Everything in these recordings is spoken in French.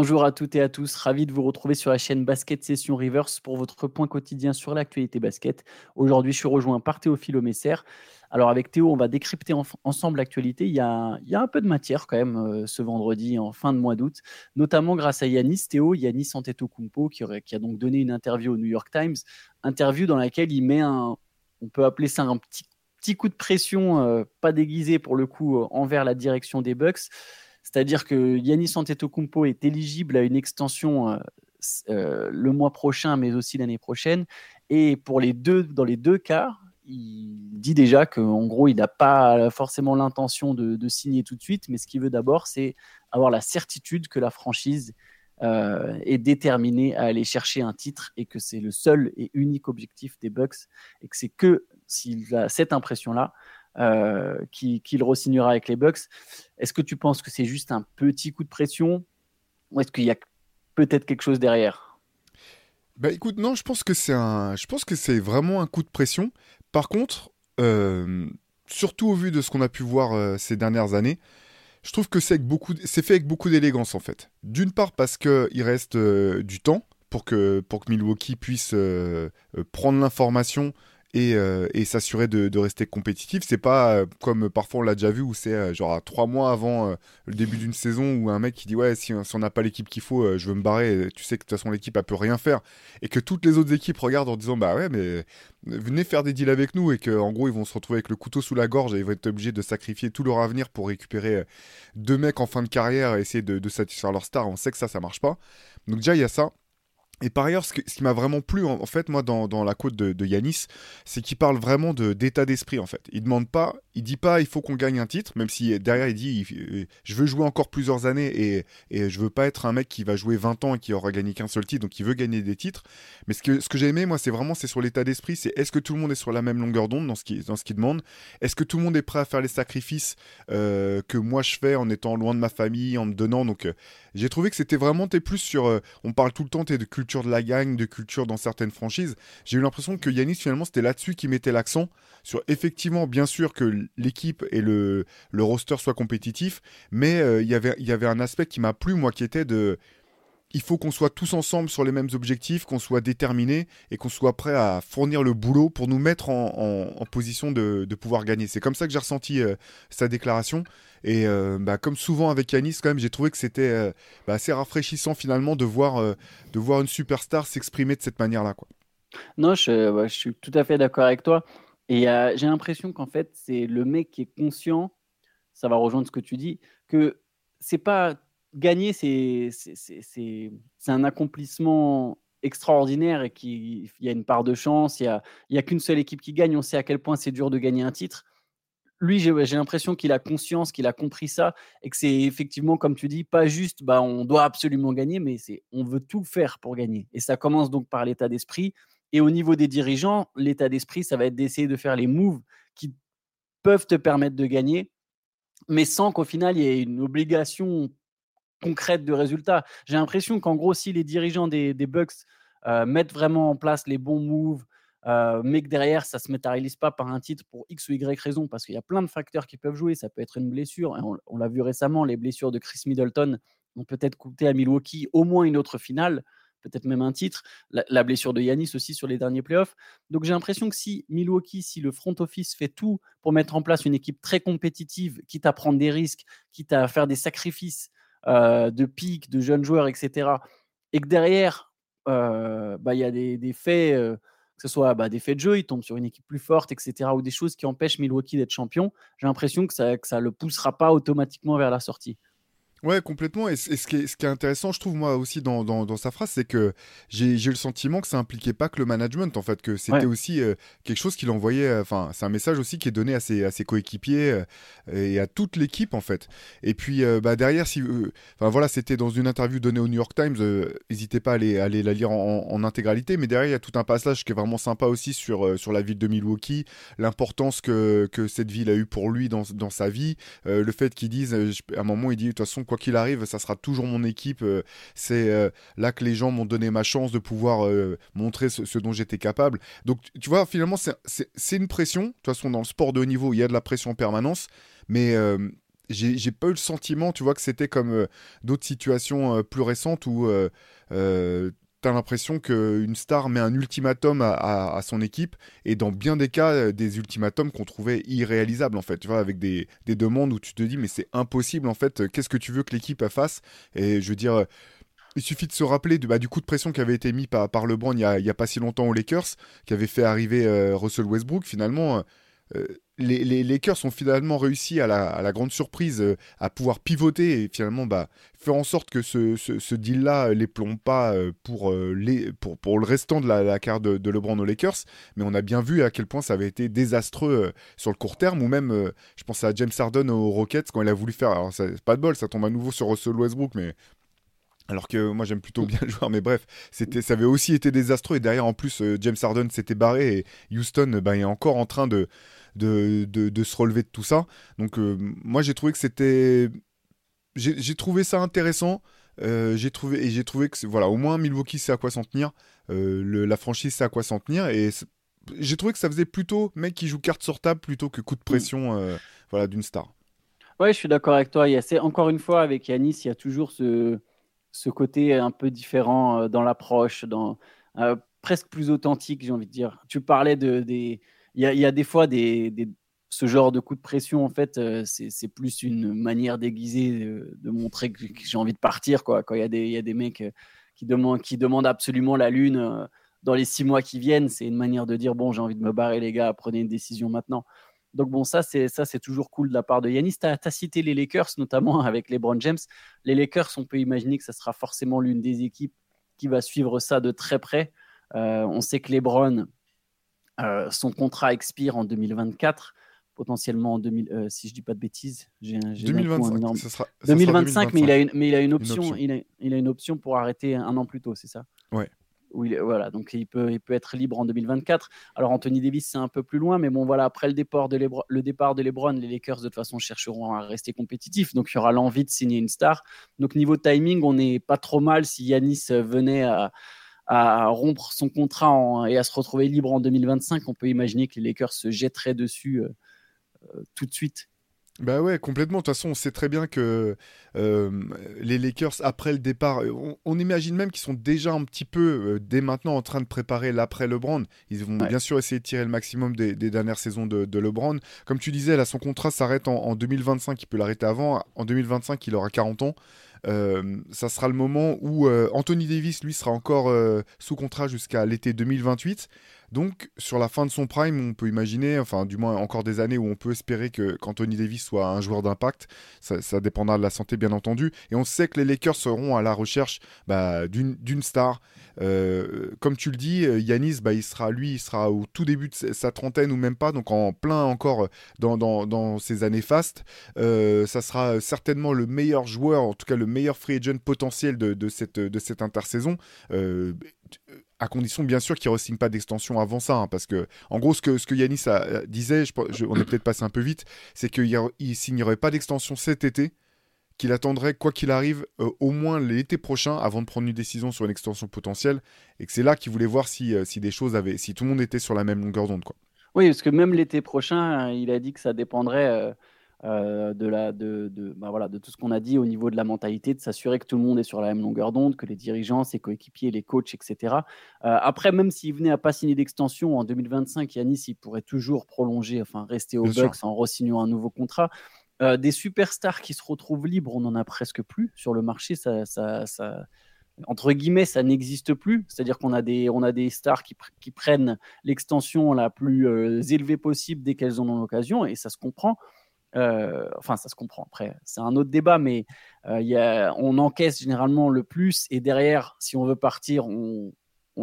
Bonjour à toutes et à tous, ravi de vous retrouver sur la chaîne Basket Session Reverse pour votre point quotidien sur l'actualité basket. Aujourd'hui, je suis rejoint par Théophile Messer. Alors avec Théo, on va décrypter ensemble l'actualité. Il, y a, un peu de matière quand même euh, ce vendredi en fin de mois d'août, notamment grâce à Yanis. Théo, Yanis Antetokounmpo, qui, qui a donc donné une interview au New York Times, interview dans laquelle il met un, on peut appeler ça un petit, coup de pression, euh, pas déguisé pour le coup, euh, envers la direction des Bucks c'est-à-dire que Yanis Antetokounmpo est éligible à une extension euh, euh, le mois prochain, mais aussi l'année prochaine. Et pour les deux, dans les deux cas, il dit déjà qu'en gros, il n'a pas forcément l'intention de, signer tout de suite, mais ce qu'il veut d'abord, c'est avoir la certitude que la franchise euh, est déterminée à aller chercher un titre et que c'est le seul et unique objectif des Bucks et que c'est que s'il a cette impression-là, euh, qu'il re-signera avec les Bucks. Est-ce que tu penses que c'est juste un petit coup de pression ou est-ce qu'il y a peut-être quelque chose derrière? Bah écoute, non, je pense que c'est un, je pense que c'est vraiment un coup de pression. Par contre, euh, surtout au vu de ce qu'on a pu voir euh, ces dernières années, je trouve que c'est beaucoup, c'est fait avec beaucoup d'élégance en fait. D'une part parce que il reste du temps pour que pour que Milwaukee puisse prendre l'information euh, et, s'assurer de, rester compétitif. C'est pas euh, comme parfois on l'a déjà vu où c'est euh, genre trois mois avant le début d'une saison où un mec qui dit ouais si, on n'a pas l'équipe qu'il faut, je veux me barrer. tu sais que de toute façon l'équipe elle peut rien faire et que toutes les autres équipes regardent en disant bah ouais mais venez faire des deals avec nous et qu'en gros ils vont se retrouver avec le couteau sous la gorge et ils vont être obligés de sacrifier tout leur avenir pour récupérer deux mecs en fin de carrière et essayer de, de satisfaire leur star. On sait que ça ça marche pas. Donc déjà il y a ça. Et par ailleurs, ce, qui m'a vraiment plu, en, fait, moi, dans, la côte de, de Yanis, c'est qu'il parle vraiment d'état d'esprit, en fait. Il demande pas, il dit pas, il faut qu'on gagne un titre, même si derrière, il dit, euh, je veux jouer encore plusieurs années et, et je veux pas être un mec qui va jouer 20 ans et qui aura gagné qu'un seul titre, donc il veut gagner des titres. Mais ce que, j'ai aimé, moi, c'est vraiment, c'est sur l'état d'esprit, c'est est-ce que tout le monde est sur la même longueur d'onde dans ce qu'il demande? Est-ce que tout le monde est prêt à faire les sacrifices euh, que moi je fais en étant loin de ma famille, en me donnant? Donc, euh, j'ai trouvé que c'était vraiment, t'es plus sur, on parle tout le temps, t'es de culture de la gagne, de culture dans certaines franchises. J'ai eu l'impression que Yanis, finalement, c'était là-dessus qui mettait l'accent. Sur effectivement, bien sûr, que l'équipe et le, le roster soient compétitifs, mais euh, y il y avait un aspect qui m'a plu, moi, qui était de il faut qu'on soit tous ensemble sur les mêmes objectifs, qu'on soit déterminés et qu'on soit prêt à fournir le boulot pour nous mettre en, position de, pouvoir gagner. C'est comme ça que j'ai ressenti euh, sa déclaration. Et euh, bah, comme souvent avec Yanis, quand même, j'ai trouvé que c'était euh, bah, assez rafraîchissant finalement de voir, de voir une superstar s'exprimer de cette manière-là. Non, je, je, suis tout à fait d'accord avec toi. Et j'ai l'impression qu'en fait, c'est le mec qui est conscient, ça va rejoindre ce que tu dis, que c'est pas gagner, c'est un accomplissement extraordinaire et qu'il y a une part de chance. Il n'y a, qu'une seule équipe qui gagne. On sait à quel point c'est dur de gagner un titre. Lui, j'ai l'impression qu'il a conscience, qu'il a compris ça et que c'est effectivement, comme tu dis, pas juste bah, on doit absolument gagner, mais c'est on veut tout faire pour gagner. Et ça commence donc par l'état d'esprit. Et au niveau des dirigeants, l'état d'esprit, ça va être d'essayer de faire les moves qui peuvent te permettre de gagner, mais sans qu'au final, il y ait une obligation concrète de résultats. J'ai l'impression qu'en gros, si les dirigeants des, Bucks euh, mettent vraiment en place les bons moves, euh, mais que derrière, ça ne se matérialise pas par un titre pour X ou Y raison, parce qu'il y a plein de facteurs qui peuvent jouer. Ça peut être une blessure. on, l'a vu récemment, les blessures de Chris Middleton ont peut-être coûté à Milwaukee au moins une autre finale, peut-être même un titre. La, blessure de Yanis aussi sur les derniers playoffs. Donc j'ai l'impression que si Milwaukee, si le front office fait tout pour mettre en place une équipe très compétitive, quitte à prendre des risques, quitte à faire des sacrifices, euh, de pics, de jeunes joueurs, etc. Et que derrière, euh, bah, il y a des, faits, euh, que ce soit bah, des faits de jeu, il tombe sur une équipe plus forte, etc., ou des choses qui empêchent Milwaukee d'être champion, j'ai l'impression que ça ne le poussera pas automatiquement vers la sortie. Ouais, complètement. Et, ce, qui est, ce, qui est, intéressant, je trouve, moi aussi, dans, dans, sa phrase, c'est que j'ai le sentiment que ça impliquait pas que le management, en fait, que c'était aussi euh, quelque chose qu'il envoyait. Euh, enfin, c'est un message aussi qui est donné à ses, à ses coéquipiers euh, et à toute l'équipe, en fait. Et puis, bah, derrière, si. Enfin, voilà, c'était dans une interview donnée au New York Times. N'hésitez pas à aller, aller, la lire en, en, intégralité. Mais derrière, il y a tout un passage qui est vraiment sympa aussi sur, sur la ville de Milwaukee, l'importance que, que cette ville a eu pour lui dans, dans sa vie, le fait qu'il dise, à un moment, il dit, de toute façon, quoi qu'il arrive, ça sera toujours mon équipe. Euh, c'est euh, là que les gens m'ont donné ma chance de pouvoir euh, montrer ce, dont j'étais capable. Donc, tu vois, finalement, c'est une pression. De toute façon, dans le sport de haut niveau, il y a de la pression en permanence. Mais j'ai pas eu le sentiment, tu vois, que c'était comme d'autres situations plus récentes où t'as l'impression qu'une star met un ultimatum à, son équipe, et dans bien des cas, euh, des ultimatums qu'on trouvait irréalisables, en fait, tu vois, avec des, demandes où tu te dis, mais c'est impossible, en fait, euh, qu'est-ce que tu veux que l'équipe fasse? Et je veux dire, euh, il suffit de se rappeler bah, du coup de pression qui avait été mis par, par LeBron il n'y a, pas si longtemps aux Lakers, qui avait fait arriver Russell Westbrook, finalement les, les, Lakers ont finalement réussi à la, grande surprise euh, à pouvoir pivoter et finalement bah, faire en sorte que ce, ce, deal-là les plombe pas euh, pour, le restant de la, carte de, LeBron aux Lakers. Mais on a bien vu à quel point ça avait été désastreux sur le court terme ou même, je pense à James Harden aux Rockets quand il a voulu faire. Alors, c'est pas de bol, ça tombe à nouveau sur Russell Westbrook, mais alors que moi j'aime plutôt bien le joueur, mais bref, c'était, ça avait aussi été désastreux. Et derrière, en plus, James Harden s'était barré et Houston bah, est encore en train de, de, se relever de tout ça. Donc euh, moi j'ai trouvé que c'était... J'ai trouvé ça intéressant. Euh, j'ai trouvé et j'ai trouvé que voilà au moins Milwaukee sait à quoi s'en tenir. Euh, la franchise sait à quoi s'en tenir. Et j'ai trouvé que ça faisait plutôt mec qui joue carte sur table plutôt que coup de pression voilà d'une star. Ouais je suis d'accord avec toi il y a, encore une fois avec Yanis il y a toujours ce, ce côté un peu différent dans l'approche dans presque plus authentique j'ai envie de dire. Tu parlais de des il y a, des fois ce genre de coup de pression, en fait, euh, c'est plus une manière déguisée de, montrer que, j'ai envie de partir. Quoi. Quand il y, a des, mecs euh, qui demandent, absolument la lune euh, dans les six mois qui viennent, c'est une manière de dire bon, j'ai envie de me barrer, les gars, prenez une décision maintenant. Donc bon, ça c'est ça c'est toujours cool de la part de Yanis. Tu as, cité les Lakers notamment avec les Brown James. Les Lakers, on peut imaginer que ça sera forcément l'une des équipes qui va suivre ça de très près. on sait que les Browns euh, son contrat expire en 2024, potentiellement en 2000, euh, si je dis pas de bêtises. J'ai, 2025, ça sera, 2025, mais il a une, mais il a une option, Il, a, il, a, une option pour arrêter un an plus tôt, c'est ça? Ouais. Oui, voilà, donc il peut, il peut être libre en 2024. Alors Anthony Davis, c'est un peu plus loin, mais bon, voilà, après le départ, de Lebron, le départ de LeBron, les Lakers de toute façon chercheront à rester compétitifs, donc il y aura l'envie de signer une star. Donc niveau timing, on n'est pas trop mal si Yanis venait à, à rompre son contrat et à se retrouver libre en 2025, on peut imaginer que les Lakers se jetteraient dessus euh, euh, tout de suite. Bah ouais, complètement. De toute façon, on sait très bien que euh, les Lakers, après le départ, on, imagine même qu'ils sont déjà un petit peu, dès maintenant, en train de préparer l'après LeBron. Ils vont bien sûr essayer de tirer le maximum des, dernières saisons de, LeBron. Comme tu disais, là, son contrat s'arrête en, en, 2025. Il peut l'arrêter avant. En 2025, il aura 40 ans. Euh, ça sera le moment où euh, Anthony Davis, lui, sera encore euh, sous contrat jusqu'à l'été 2028. Donc, sur la fin de son prime, on peut imaginer, enfin, du moins encore des années où on peut espérer que qu'Anthony Davis soit un joueur d'impact. Ça, dépendra de la santé, bien entendu. Et on sait que les Lakers seront à la recherche bah, d'une star. Euh, comme tu le dis, Yanis, bah, il sera, lui, il sera au tout début de sa trentaine ou même pas, donc en plein encore dans, dans, dans ses années fastes. Euh, ça sera certainement le meilleur joueur, en tout cas le meilleur free agent potentiel de, cette, de cette intersaison. Euh, à condition bien sûr qu'il ne signe pas d'extension avant ça, hein, parce que en gros ce que, ce que Yanis a, disait, on est peut-être passé un peu vite, c'est qu'il ne signerait pas d'extension cet été, qu'il attendrait quoi qu'il arrive euh, au moins l'été prochain avant de prendre une décision sur une extension potentielle, et que c'est là qu'il voulait voir si, euh, si des choses avaient, si tout le monde était sur la même longueur d'onde. Oui, parce que même l'été prochain, il a dit que ça dépendrait. Euh, euh, de, la, de, de, bah voilà, de tout ce qu'on a dit au niveau de la mentalité, de s'assurer que tout le monde est sur la même longueur d'onde, que les dirigeants, ses coéquipiers, les coachs, etc. Euh, après, même s'il venait à pas signer d'extension en 2025, Yanis, il pourrait toujours prolonger, enfin rester au Bucks en re-signant un nouveau contrat. Euh, des superstars qui se retrouvent libres, on en a presque plus sur le marché. Ça, ça, ça entre guillemets, ça n'existe plus. C'est-à-dire qu'on a des, on a des stars qui, qui prennent l'extension la plus élevée possible dès qu'elles en ont l'occasion, et ça se comprend. Euh, enfin, ça se comprend. Après, c'est un autre débat, mais euh, y a, on encaisse généralement le plus. Et derrière, si on veut partir, on,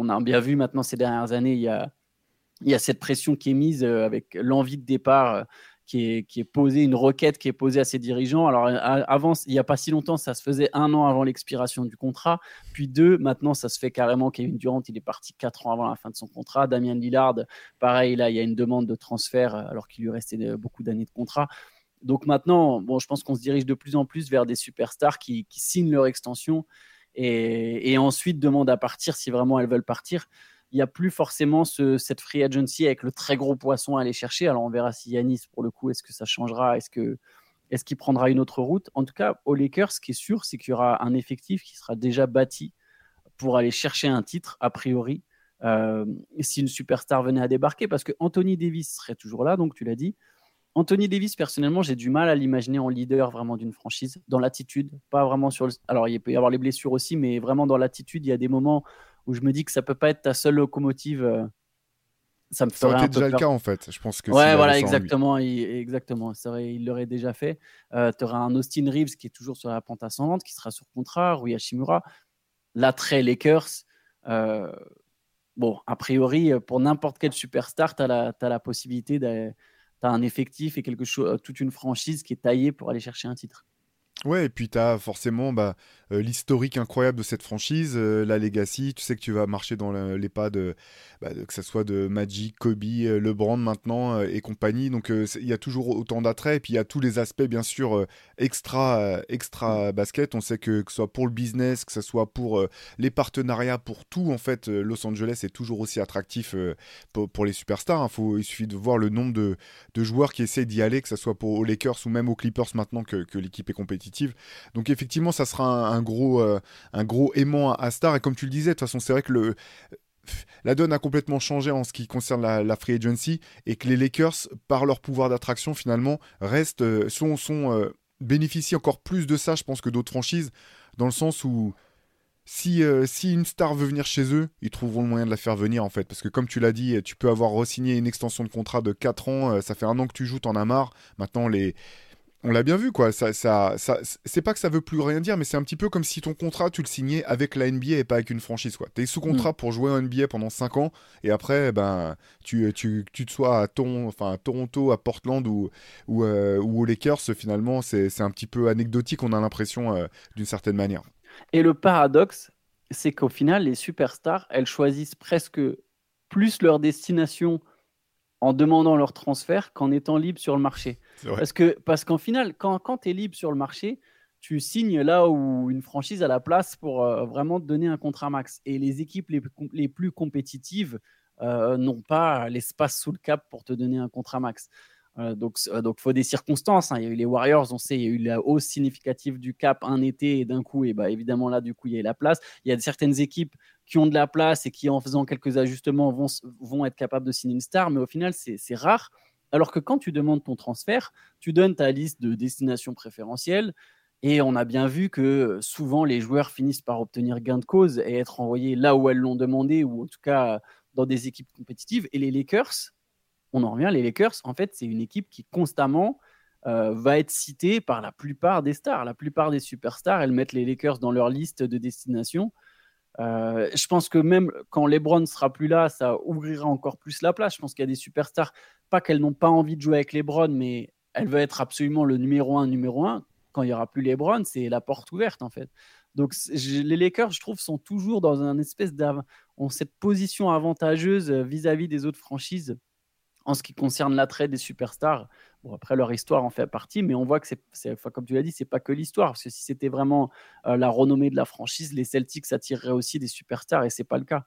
a bien vu maintenant ces dernières années, il y a, cette pression qui est mise euh, avec l'envie de départ qui est, qui est posée, une requête qui est posée à ses dirigeants. Alors, avant, il n'y a pas si longtemps, ça se faisait un an avant l'expiration du contrat. Puis deux, maintenant, ça se fait carrément. Kevin Durant, il est parti quatre ans avant la fin de son contrat. Damien Lillard, pareil, là, il y a une demande de transfert alors qu'il lui restait beaucoup d'années de contrat. Donc maintenant, bon, je pense qu'on se dirige de plus en plus vers des superstars qui, signent leur extension et, ensuite demandent à partir si vraiment elles veulent partir. Il n'y a plus forcément cette free agency avec le très gros poisson à aller chercher. Alors on verra si Yanis, pour le coup, est-ce que ça changera Est-ce que Est-ce qu'il prendra une autre route En tout cas, aux Lakers, ce qui est sûr, c'est qu'il y aura un effectif qui sera déjà bâti pour aller chercher un titre, a priori, euh, si une superstar venait à débarquer, parce que Anthony Davis serait toujours là, donc tu l'as dit. Anthony Davis, personnellement, j'ai du mal à l'imaginer en leader vraiment d'une franchise, dans l'attitude, pas vraiment sur le... Alors, il peut y avoir les blessures aussi, mais vraiment dans l'attitude, il y a des moments où je me dis que ça peut pas être ta seule locomotive. Euh, ça me ferait ça aurait été déjà le cas en fait. Je pense que ouais, voilà, exactement, il, exactement. il l'aurait déjà fait. Euh, tu auras un Austin Reeves qui est toujours sur la pente ascendante, qui sera sur contrat, Rui Hashimura. L'attrait Lakers. Euh, bon, a priori, pour n'importe quel superstar, tu as, as, la possibilité de tu un effectif et quelque chose, toute une franchise qui est taillée pour aller chercher un titre. Ouais, et puis tu as forcément bah, euh, l'historique incroyable de cette franchise, euh, la legacy. Tu sais que tu vas marcher dans les pas bah, de, que ce soit de Magic, Kobe, euh, LeBron maintenant et compagnie. Donc il y a toujours autant d'attrait. Et puis il y a tous les aspects, bien sûr, extra, extra basket. On sait que, que ce soit pour le business, que ce soit pour les partenariats, pour tout, en fait, Los Angeles est toujours aussi attractif pour, les superstars. Hein. Faut, il suffit de voir le nombre de, joueurs qui essaient d'y aller, que ce soit pour aux Lakers ou même aux Clippers maintenant que, que l'équipe est compétitive donc effectivement, ça sera un, gros, euh, un gros aimant à, Star. Et comme tu le disais, de toute façon, c'est vrai que la donne a complètement changé en ce qui concerne la, free agency et que les Lakers, par leur pouvoir d'attraction, finalement, restent, euh, sont, sont euh, bénéficient encore plus de ça, je pense, que d'autres franchises, dans le sens où si, si une star veut venir chez eux, ils trouveront le moyen de la faire venir en fait. Parce que comme tu l'as dit, tu peux avoir re-signé une extension de contrat de 4 ans, ça fait un an que tu joues, t'en as marre. Maintenant, les, on l'a bien vu, quoi. Ça, ça, ça c'est pas que ça veut plus rien dire, mais c'est un petit peu comme si ton contrat, tu le signais avec la NBA et pas avec une franchise, quoi. T'es sous contrat mm. pour jouer en NBA pendant 5 ans, et après, ben, tu, tu, tu te sois à, ton, enfin, à Toronto, à Portland ou, ou, euh, ou aux Lakers, finalement, c'est un petit peu anecdotique, on a l'impression, euh, d'une certaine manière. Et le paradoxe, c'est qu'au final, les superstars, elles choisissent presque plus leur destination en demandant leur transfert qu'en étant libre sur le marché. Parce que parce qu'en final, quand, quand tu es libre sur le marché, tu signes là où une franchise a la place pour euh, vraiment te donner un contrat max. Et les équipes les, les plus compétitives euh, n'ont pas l'espace sous le cap pour te donner un contrat max. Euh, donc, donc, il faut des circonstances. Hein. Il y a eu les Warriors, on sait, il y a eu la hausse significative du cap un été et d'un coup, et bah, évidemment là, du coup, il y a la place. Il y a certaines équipes qui ont de la place et qui, en faisant quelques ajustements, vont, vont être capables de signer une star, mais au final, c'est rare. Alors que quand tu demandes ton transfert, tu donnes ta liste de destinations préférentielles. Et on a bien vu que souvent les joueurs finissent par obtenir gain de cause et être envoyés là où elles l'ont demandé, ou en tout cas dans des équipes compétitives. Et les Lakers, on en revient, les Lakers, en fait, c'est une équipe qui constamment euh, va être citée par la plupart des stars. La plupart des superstars, elles mettent les Lakers dans leur liste de destinations. Euh, je pense que même quand LeBron sera plus là, ça ouvrira encore plus la place. Je pense qu'il y a des superstars, pas qu'elles n'ont pas envie de jouer avec LeBron, mais elles veulent être absolument le numéro un, numéro un. Quand il y aura plus LeBron, c'est la porte ouverte en fait. Donc les Lakers, je trouve, sont toujours dans un espèce ont cette position avantageuse vis à -vis des autres franchises en ce qui concerne l'attrait des superstars. Bon, après, leur histoire en fait partie, mais on voit que c'est, comme tu l'as dit, c'est pas que l'histoire. Parce que si c'était vraiment euh, la renommée de la franchise, les Celtics attireraient aussi des superstars et c'est pas le cas.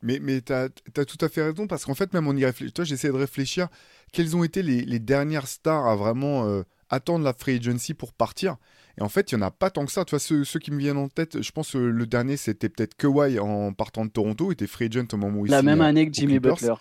Mais, mais tu as, tout à fait raison, parce qu'en fait, même on y réfléchit. Toi, j'essaie de réfléchir quelles ont été les, dernières stars à vraiment euh, attendre la free agency pour partir? Et en fait, il n'y en a pas tant que ça. Tu vois, ceux, qui me viennent en tête, je pense que le dernier, c'était peut-être Kawhi en partant de Toronto. Il était free agent au moment où il La même année que Jimmy Butler.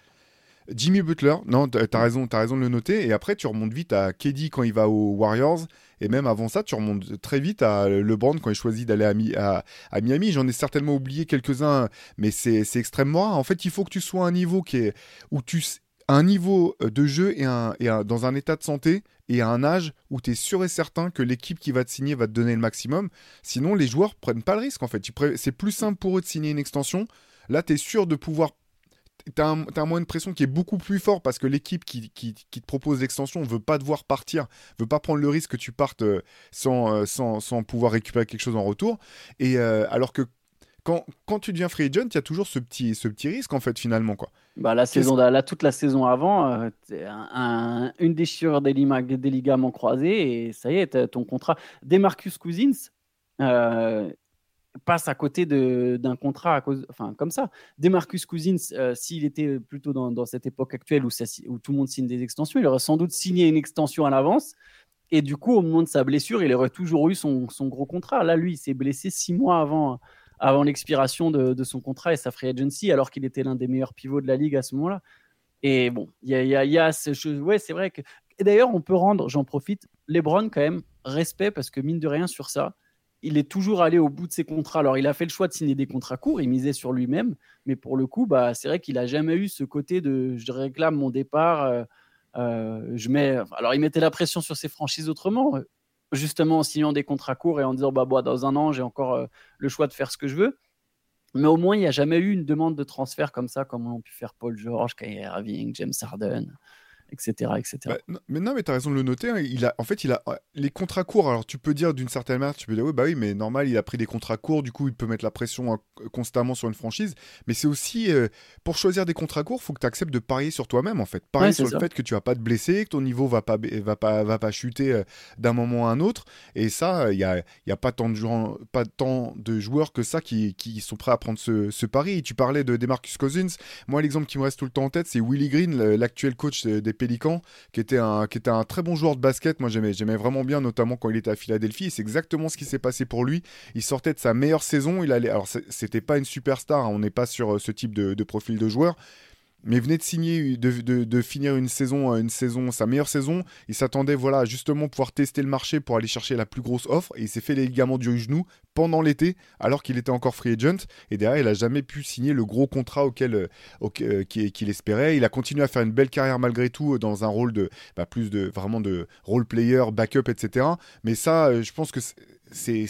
Jimmy Butler, non, t'as as raison, as raison de le noter. Et après, tu remontes vite à Keddy quand il va aux Warriors. Et même avant ça, tu remontes très vite à LeBron quand il choisit d'aller à, à, Miami. J'en ai certainement oublié quelques-uns, mais c'est extrêmement rare. En fait, il faut que tu sois à un niveau qui est où tu un niveau de jeu et, un, dans un état de santé et à un âge où tu es sûr et certain que l'équipe qui va te signer va te donner le maximum. Sinon, les joueurs prennent pas le risque en fait. C'est plus simple pour eux de signer une extension. Là, tu es sûr de pouvoir tu as, un moyen de pression qui est beaucoup plus fort parce que l'équipe qui, qui, te propose l'extension ne veut pas devoir partir, veut pas prendre le risque que tu partes euh, sans, euh, sans, sans pouvoir récupérer quelque chose en retour. Et euh, alors que quand, quand, tu deviens free agent, il y a toujours ce petit, ce petit risque en fait finalement quoi. Bah, la saison, là, toute la saison avant, une déchirure des, des, ligaments croisés et ça y est, ton contrat. Demarcus Cousins, passe à côté d'un contrat à cause, enfin, comme ça. Demarcus Cousins, euh, s'il était plutôt dans, cette époque actuelle où, tout le monde signe des extensions, il aurait sans doute signé une extension à l'avance Et du coup, au moment de sa blessure, il aurait toujours eu son, son gros contrat. Là, lui, il s'est blessé six mois avant, avant l'expiration de, de, son contrat et sa free agency, alors qu'il était l'un des meilleurs pivots de la ligue à ce moment-là. Et bon, il y a, y a, y a ouais, c'est vrai que. Et d'ailleurs, on peut rendre, j'en profite, LeBron quand même respect parce que mine de rien sur ça, il est toujours allé au bout de ses contrats. Alors, il a fait le choix de signer des contrats courts, il misait sur lui-même, mais pour le coup, bah, c'est vrai qu'il a jamais eu ce côté de je réclame mon départ. Euh, euh, je mets. Alors, il mettait la pression sur ses franchises autrement, justement en signant des contrats courts et en disant bah, dans un an, j'ai encore euh, le choix de faire ce que je veux. Mais au moins, il n'y a jamais eu une demande de transfert comme ça, comme ont pu faire Paul George, Kyrie Irving, James Harden etc. etc. Bah, mais non, mais tu as raison de le noter. Hein. Il a, en fait, il a les contrats courts. Alors, tu peux dire d'une certaine manière, tu peux dire, oui, bah oui, mais normal, il a pris des contrats courts, du coup, il peut mettre la pression hein, constamment sur une franchise. Mais c'est aussi, euh, pour choisir des contrats courts, il faut que tu acceptes de parier sur toi-même, en fait. Parier sur le fait que tu vas pas te blesser, que ton niveau va pas, va pas, va pas chuter euh, d'un moment à un autre. Et ça, il n'y a, y a pas, tant de joueurs, pas tant de joueurs que ça qui, qui sont prêts à prendre ce, ce pari. Tu parlais de Demarcus Cousins. Moi, l'exemple qui me reste tout le temps en tête, c'est Willie Green, l'actuel coach euh, des Pélicans, qui était un, qui était un très bon joueur de basket. Moi, j'aimais, j'aimais vraiment bien, notamment quand il était à Philadelphie. C'est exactement ce qui s'est passé pour lui. Il sortait de sa meilleure saison. Il allait, alors c'était pas une superstar. Hein. on n'est pas sur euh, ce type de, de profil de joueur, mais venait de signer, de, finir une saison, une saison, sa meilleure saison. Il s'attendait, voilà, justement pouvoir tester le marché pour aller chercher la plus grosse offre. Et il s'est fait les ligaments du genou pendant l'été, alors qu'il était encore free agent. Et derrière, il a jamais pu signer le gros contrat auquel, euh, euh, qu'il espérait. Il a continué à faire une belle carrière malgré tout euh, dans un rôle de, bah, plus de vraiment de role player, backup, etc. Mais ça, je pense que c'est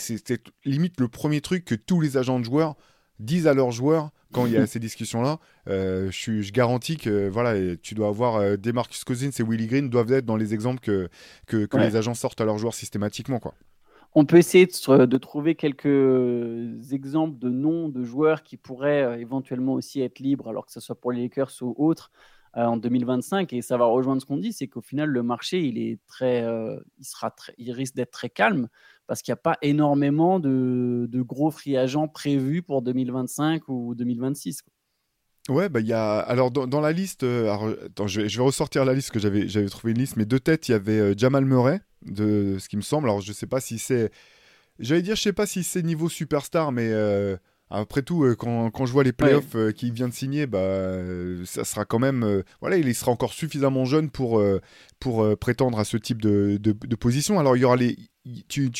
limite le premier truc que tous les agents de joueurs disent à leurs joueurs quand il y a ces discussions-là. Euh, je, je, garantis que voilà, tu dois avoir euh, des Marcus Cousins et Willie Green doivent être dans les exemples que, que, les agents sortent à leurs joueurs systématiquement. Quoi. On peut essayer de, de, trouver quelques exemples de noms de joueurs qui pourraient euh, éventuellement aussi être libres, alors que ce soit pour les Lakers ou autres, en 2025. Et ça va rejoindre ce qu'on dit, c'est qu'au final, le marché, il, est très, il, sera très, il risque d'être très calme parce qu'il n'y a pas énormément de, gros free agents prévus pour 2025 ou 2026. Ouais, bah y a alors dans, la liste, euh, je, vais, ressortir la liste que j'avais trouvé une liste, mais de tête il y avait euh, Jamal Murray de ce qui me semble. Alors je sais pas si c'est, j'allais dire je sais pas si c'est niveau superstar, mais euh, après tout, quand, quand, je vois les playoffs qu'il vient de signer, bah, ça sera quand même. voilà, il sera encore suffisamment jeune pour, pour prétendre à ce type de, de, de, position. Alors, il y aura les,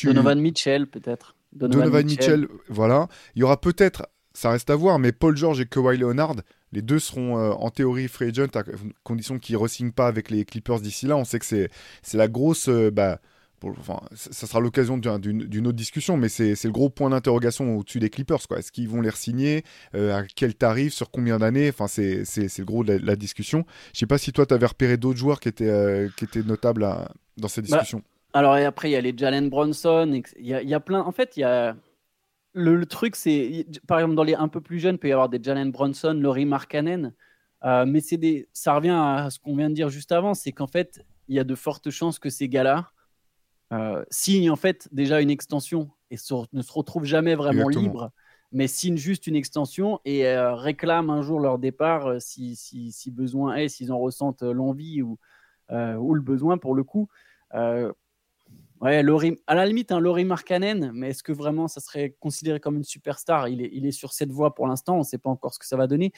Donovan Mitchell, peut-être. Donovan, Mitchell. voilà. Il y aura peut-être, ça reste à voir, mais Paul George et Kawhi Leonard, les deux seront euh, en théorie free agent à condition qu'ils ne re pas avec les Clippers d'ici là. On sait que c'est la grosse. Euh, bah, enfin, ça sera l'occasion d'une autre discussion, mais c'est le gros point d'interrogation au-dessus des Clippers. Est-ce qu'ils vont les re-signer? Euh, À quel tarif? Sur combien d'années? Enfin, C'est le gros de la, discussion. Je ne sais pas si toi, tu avais repéré d'autres joueurs qui étaient, qui étaient notables dans cette bah, discussion. Alors, et après, il y a les Jalen Bronson. Il y, a, il y a plein. En fait, il y a. Le, truc, c'est. Par exemple, dans les un peu plus jeunes, il peut y avoir des Jalen Bronson, Laurie Markkanen. Euh, mais des, ça revient à ce qu'on vient de dire juste avant c'est qu'en fait, il y a de fortes chances que ces gars-là euh, signent en fait déjà une extension et ne se retrouvent jamais vraiment libres, mais signent juste une extension et euh, réclament un jour leur départ euh, si, si, si, besoin est, s'ils en ressentent l'envie ou, ou le besoin pour le coup. Ouais, à la limite, un Laurie Markkanen, mais est-ce que vraiment ça serait considéré comme une superstar? Il est, il est sur cette voie pour l'instant, on ne sait pas encore ce que ça va donner.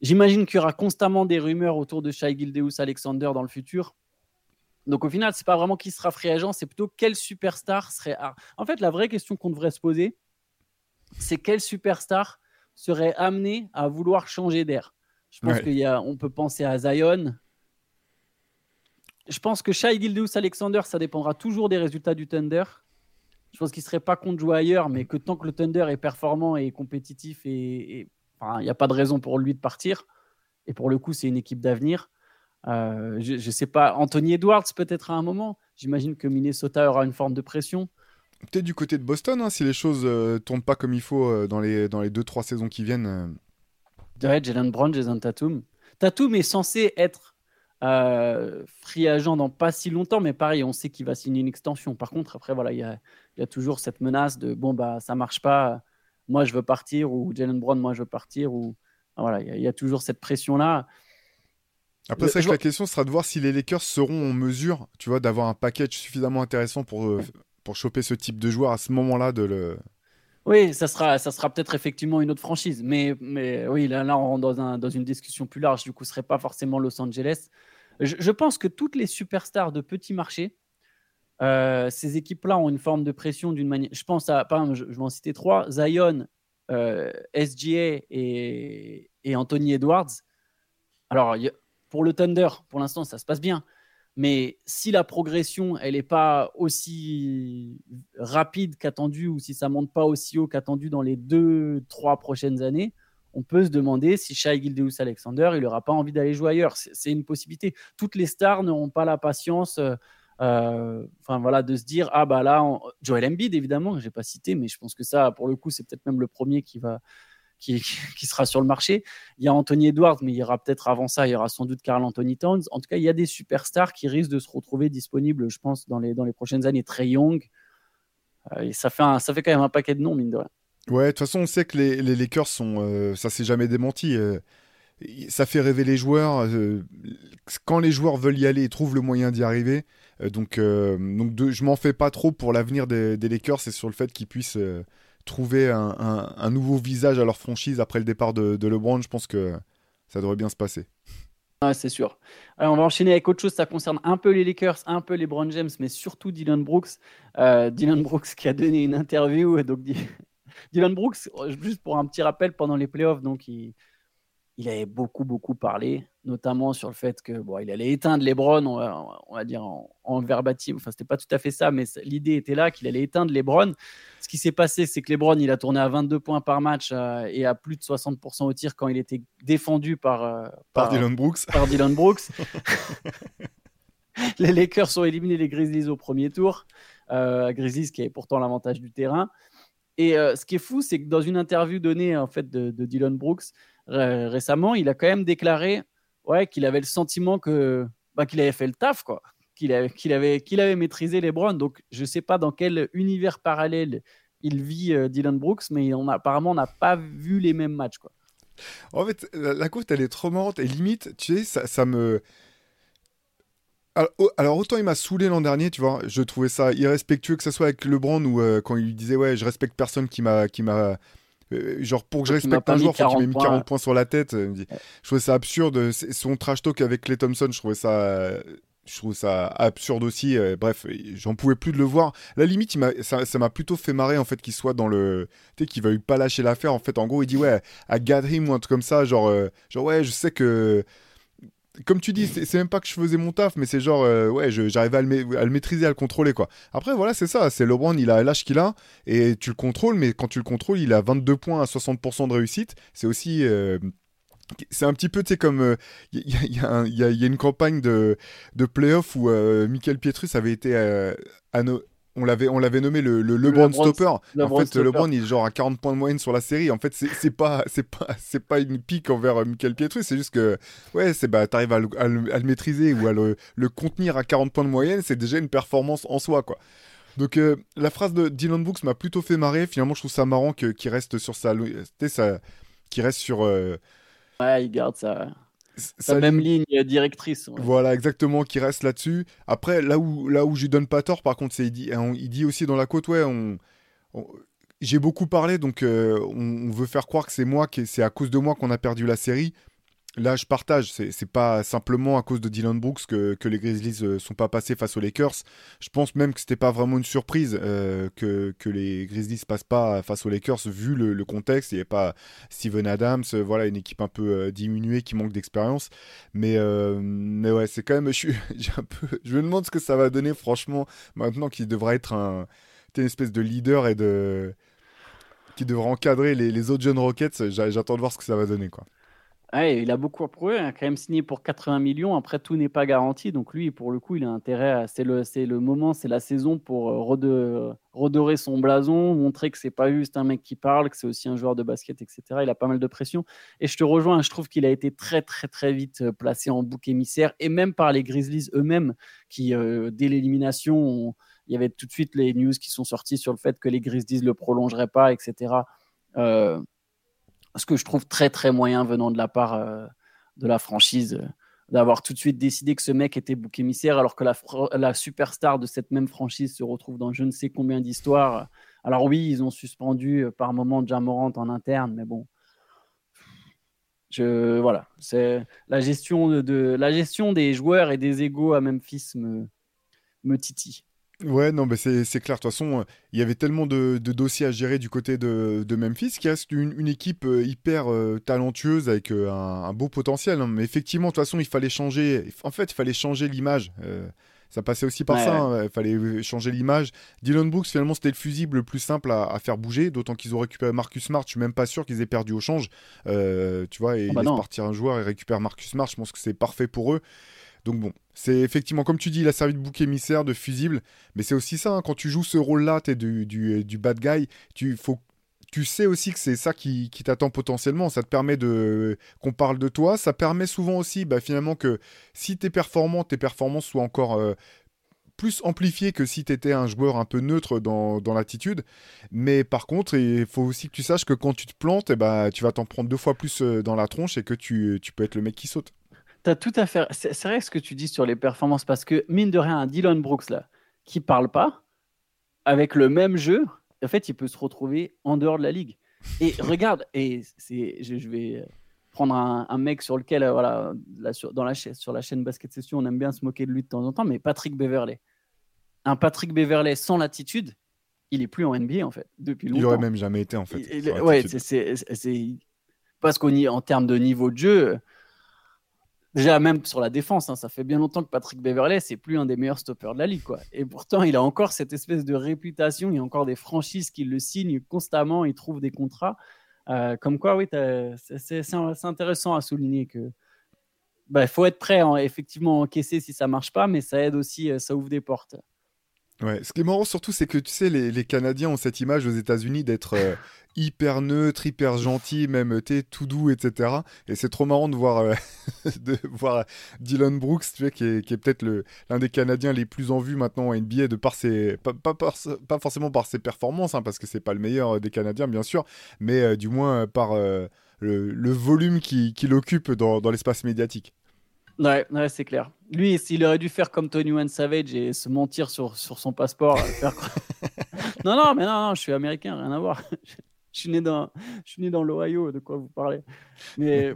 J'imagine qu'il y aura constamment des rumeurs autour de Shai Gildeus Alexander dans le futur. Donc au final, c'est pas vraiment qui sera free agent, c'est plutôt quel superstar serait. En fait, la vraie question qu'on devrait se poser, c'est quel superstar serait amené à vouloir changer d'air? Je pense qu'on peut penser à Zion, je pense que Shai Gildeus Alexander, ça dépendra toujours des résultats du Thunder. Je pense qu'il ne serait pas contre jouer ailleurs, mais que tant que le Thunder est performant et compétitif, et il n'y a pas de raison pour lui de partir. Et pour le coup, c'est une équipe d'avenir. Euh, je ne sais pas, Anthony Edwards peut-être à un moment. J'imagine que Minnesota aura une forme de pression. Peut-être du côté de Boston, hein, si les choses ne euh, tournent pas comme il faut euh, dans les 2-3 saisons qui viennent. Ouais, Jalen Brown, Jason Tatum. Tatum est censé être free agent dans pas si longtemps, mais pareil, on sait qu'il va signer une extension. Par contre, après, voilà, il y a, toujours cette menace de bon, bah, ça marche pas, moi je veux partir, ou Jalen Brown, moi je veux partir, ou voilà, il y, a toujours cette pression-là. Après, c'est que la question sera de voir si les Lakers seront en mesure, tu vois, d'avoir un package suffisamment intéressant pour, euh, pour choper ce type de joueur à ce moment-là de le. Oui, ça sera, ça sera peut-être effectivement une autre franchise. Mais, mais oui, là, là on rentre dans, un, dans une discussion plus large. Du coup, ce serait pas forcément Los Angeles. Je, pense que toutes les superstars de petits marchés, euh, ces équipes-là ont une forme de pression d'une manière. Je pense à, par exemple, je, vais en citer trois Zion, euh, SGA et, et, Anthony Edwards. Alors, pour le Thunder, pour l'instant, ça se passe bien. Mais si la progression, elle n'est pas aussi rapide qu'attendu ou si ça monte pas aussi haut qu'attendu dans les deux, trois prochaines années, on peut se demander si Shai Gildeus Alexander, il n'aura pas envie d'aller jouer ailleurs. C'est une possibilité. Toutes les stars n'auront pas la patience. Euh, euh, voilà, de se dire ah bah là, Joel Embiid évidemment, que j'ai pas cité, mais je pense que ça, pour le coup, c'est peut-être même le premier qui va qui, sera sur le marché. Il y a Anthony Edwards, mais il y aura peut-être avant ça, il y aura sans doute Carl Anthony Towns. En tout cas, il y a des superstars qui risquent de se retrouver disponibles, je pense, dans les, dans les prochaines années. Trey Young, euh, ça fait, ça fait quand même un paquet de noms, mine de rien. Ouais, de toute façon, on sait que les, les Lakers sont. Euh, ça s'est jamais démenti. Euh, ça fait rêver les joueurs. quand les joueurs veulent y aller, ils trouvent le moyen d'y arriver. donc, donc de, je m'en fais pas trop pour l'avenir des, des Lakers et sur le fait qu'ils puissent trouver un, nouveau visage à leur franchise après le départ de, LeBron, je pense que ça devrait bien se passer. C'est sûr. Alors, on va enchaîner avec autre chose. Ça concerne un peu les Lakers, un peu les Brown James, mais surtout Dylan Brooks. Euh, Dylan Brooks qui a donné une interview. Donc, Dylan Brooks, juste pour un petit rappel, pendant les playoffs, donc il, il avait beaucoup, beaucoup parlé, notamment sur le fait que bon, il allait éteindre LeBron, on va, on va dire en, en, verbatim. Enfin, c'était pas tout à fait ça, mais l'idée était là qu'il allait éteindre LeBron. Ce qui s'est passé, c'est que LeBron, il a tourné à 22 points par match euh, et à plus de 60% au tir quand il était défendu par, euh, par, Dylan Brooks. Par Dylan Brooks. les Lakers ont éliminé les Grizzlies au premier tour. Euh, Grizzlies qui avait pourtant l'avantage du terrain. Et euh, ce qui est fou, c'est que dans une interview donnée en fait de, de Dylan Brooks, récemment, il a quand même déclaré ouais, qu'il avait le sentiment que bah, qu'il avait fait le taf, quoi. Qu'il avait, qu'il avait, qu'il avait maîtrisé les Browns. Donc, je ne sais pas dans quel univers parallèle il vit euh, Dylan Brooks, mais on apparemment, on n'a pas vu les mêmes matchs. Quoi. En fait, la, la elle est trop marrante. Et limite, tu sais, ça, me. Alors, autant il m'a saoulé l'an dernier, tu vois, je trouvais ça irrespectueux que ce soit avec LeBron ou euh, quand il lui disait ouais, je respecte personne qui m'a qui m'a genre pour que je respecte un joueur, faut qu'il mis 40 points sur la tête. Euh, je trouvais ça absurde. Son trash talk avec Clay Thompson, je trouvais ça, je trouve ça absurde aussi. Euh, bref, j'en pouvais plus de le voir. La limite, il ça m'a plutôt fait marrer en fait qu'il soit dans le, tu sais, qu'il veuille pas lâcher l'affaire. En fait, en gros, il dit ouais, à him ou un truc comme ça, genre, genre ouais, je sais que comme tu dis, c'est même pas que je faisais mon taf, mais c'est genre, euh, ouais, j'arrivais à, le maîtriser, à le contrôler, quoi. Après, voilà, c'est ça, c'est LeBron, il a l'âge qu'il a, et tu le contrôles, mais quand tu le contrôles, il a 22 points à 60% de réussite. C'est aussi. Euh, c'est un petit peu, tu sais, comme. Il y, a une campagne de, de playoff où Michael Pietrus avait été à, on l'avait on l'avait nommé le, le LeBron, stopper. en fait, LeBron il est genre à 40 points de moyenne sur la série. En fait, c'est pas c'est pas c'est pas une pique envers euh, Michael Pietrus, c'est juste que ouais, c'est bah t'arrives à, à, le maîtriser ou à le, le, contenir à 40 points de moyenne, c'est déjà une performance en soi quoi. Donc euh, la phrase de Dylan Brooks m'a plutôt fait marrer. Finalement, je trouve ça marrant que qu'il reste sur sa ça qui reste sur euh, Ouais, il garde ça sa même ligne directrice. Voilà, exactement, qui reste là-dessus. Après, là où, là où je lui donne pas tort, par contre, c'est il dit, il dit aussi dans la côte, ouais, on, j'ai beaucoup parlé, donc euh, on, veut faire croire que c'est moi, que c'est à cause de moi qu'on a perdu la série. Là, je partage. C'est pas simplement à cause de Dylan Brooks que, les Grizzlies euh, sont pas passés face aux Lakers. Je pense même que c'était pas vraiment une surprise euh, que, les Grizzlies passent pas face aux Lakers vu le, contexte. Il n'y a pas Steven Adams, euh, voilà, une équipe un peu diminuée qui manque d'expérience. Mais, mais ouais, c'est quand même. Je, un peu, je me demande ce que ça va donner, franchement, maintenant qu'il devra être un, une espèce de leader et de. qui devra encadrer les, les autres jeunes Rockets. J'attends de voir ce que ça va donner, quoi. Il a beaucoup approuvé, il a quand même signé pour 80 millions. Après, tout n'est pas garanti. Donc, lui, pour le coup, il a intérêt C'est le, le moment, c'est la saison pour euh, redorer son blason, montrer que c'est pas juste un mec qui parle, que c'est aussi un joueur de basket, etc. Il a pas mal de pression. Et je te rejoins, je trouve qu'il a été très, très, très vite euh, placé en bouc émissaire, et même par les Grizzlies eux-mêmes, qui, euh, dès l'élimination, il y avait tout de suite les news qui sont sorties sur le fait que les Grizzlies le prolongeraient pas, etc. ce que je trouve très très moyen venant de la part euh, de la franchise. d'avoir tout de suite décidé que ce mec était bouc émissaire alors que la, la, superstar de cette même franchise se retrouve dans je ne sais combien d'histoires. Alors oui, ils ont suspendu euh, par moment Jamorant en interne, mais bon. Je, voilà, c'est la gestion de, la gestion des joueurs et des égaux à Memphis me, me titille. Ouais, non, mais c'est clair. De toute façon, il y avait tellement de, dossiers à gérer du côté de, Memphis qui reste une, une équipe euh, hyper euh, talentueuse avec euh, un, beau potentiel. Hein. Mais effectivement, de toute façon, il fallait changer. En fait, il fallait changer l'image. ça passait aussi par ça. Hein. Il fallait changer l'image. Dylan Brooks, finalement, c'était le fusible le plus simple à, faire bouger. D'autant qu'ils ont récupéré Marcus Smart. Je suis même pas sûr qu'ils aient perdu au change. tu vois, et bah partir un joueur et récupérer Marcus Smart. Je pense que c'est parfait pour eux. Donc bon, c'est effectivement, comme tu dis, il a servi de bouc émissaire, de fusible, mais c'est aussi ça, hein, quand tu joues ce rôle-là, tu es du, du, bad guy, tu, faut, tu sais aussi que c'est ça qui, t'attend potentiellement, ça te permet de qu'on parle de toi, ça permet souvent aussi bah, finalement que si tu es performant, tes performances soient encore... Euh, plus amplifiées que si tu étais un joueur un peu neutre dans, l'attitude. Mais par contre, il faut aussi que tu saches que quand tu te plantes, eh bah, tu vas t'en prendre deux fois plus euh, dans la tronche et que tu, tu peux être le mec qui saute. T'as tout à fait. C'est vrai ce que tu dis sur les performances parce que mine de rien, un Dylan Brooks là, qui parle pas, avec le même jeu, en fait, il peut se retrouver en dehors de la ligue. Et regarde, et c'est, je, vais prendre un, mec sur lequel, euh, voilà, sur, dans la, sur la chaîne Basket Session, on aime bien se moquer de lui de temps en temps, mais Patrick Beverley. Un Patrick Beverley sans l'attitude, il est plus en NBA en fait depuis longtemps. Il aurait même jamais été en fait. ouais, c'est parce qu'en en termes de niveau de jeu, Déjà, même sur la défense, hein, ça fait bien longtemps que Patrick Beverley, c'est plus un des meilleurs stoppers de la ligue. Quoi. Et pourtant, il a encore cette espèce de réputation. Il y a encore des franchises qui le signent constamment. Il trouve des contrats. Euh, comme quoi, oui, c'est intéressant à souligner que il bah, faut être prêt à effectivement encaisser si ça marche pas, mais ça aide aussi, euh, ça ouvre des portes. Ouais, ce qui est marrant surtout, c'est que tu sais, les, Canadiens ont cette image aux États-Unis d'être euh, hyper neutre, hyper gentil, même tout doux, etc. Et c'est trop marrant de voir, euh, de voir Dylan Brooks, tu vois, qui est, peut-être l'un des Canadiens les plus en vue maintenant en NBA, de par ses, pas, pas, forcément par ses performances, hein, parce que c'est pas le meilleur des Canadiens, bien sûr, mais euh, du moins par le, volume qu'il qui occupe dans l'espace médiatique. Ouais, ouais c'est clair. Lui, s'il aurait dû faire comme Tony One Savage et se mentir sur, sur son passeport. Faire... non, non, mais non, non, je suis américain, rien à voir. je suis né dans, je suis né dans l'Ohio, de quoi vous parlez? Mais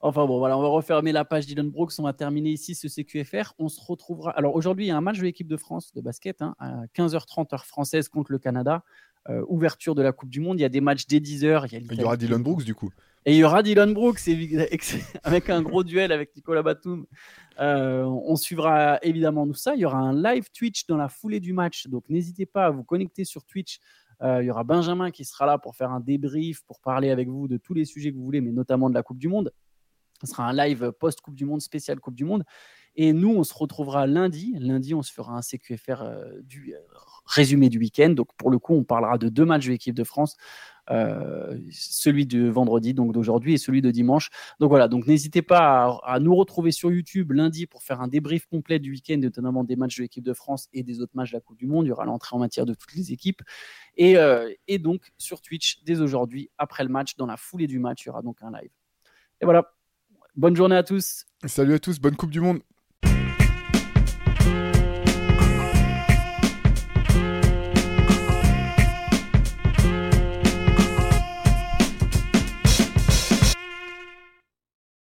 enfin bon, voilà, on va refermer la page Dylan Brooks. On va terminer ici ce CQFR. On se retrouvera. Alors aujourd'hui, il y a un match de l'équipe de France de basket hein, à 15h30 heure française contre le Canada. Euh, ouverture de la Coupe du Monde. Il y a des matchs dès 10h. Il y, il y aura Dylan Brooks du coup. Et il y aura Dylan Brooks avec un gros duel avec Nicolas Batum. Euh, on suivra évidemment tout ça. Il y aura un live Twitch dans la foulée du match. Donc n'hésitez pas à vous connecter sur Twitch. Euh, il y aura Benjamin qui sera là pour faire un débrief, pour parler avec vous de tous les sujets que vous voulez, mais notamment de la Coupe du Monde. Ce sera un live post-Coupe du Monde, spécial Coupe du Monde. Et nous, on se retrouvera lundi. Lundi, on se fera un CQFR euh, du résumé du week-end. Donc, pour le coup, on parlera de deux matchs de l'équipe de France. Euh, celui de vendredi, donc d'aujourd'hui, et celui de dimanche. Donc voilà, donc n'hésitez pas à, nous retrouver sur YouTube lundi pour faire un débrief complet du week-end, notamment des matchs de l'équipe de France et des autres matchs de la Coupe du Monde. Il y aura l'entrée en matière de toutes les équipes. Et, euh, et donc sur Twitch, dès aujourd'hui, après le match, dans la foulée du match, il y aura donc un live. Et voilà, bonne journée à tous. Salut à tous, bonne Coupe du Monde.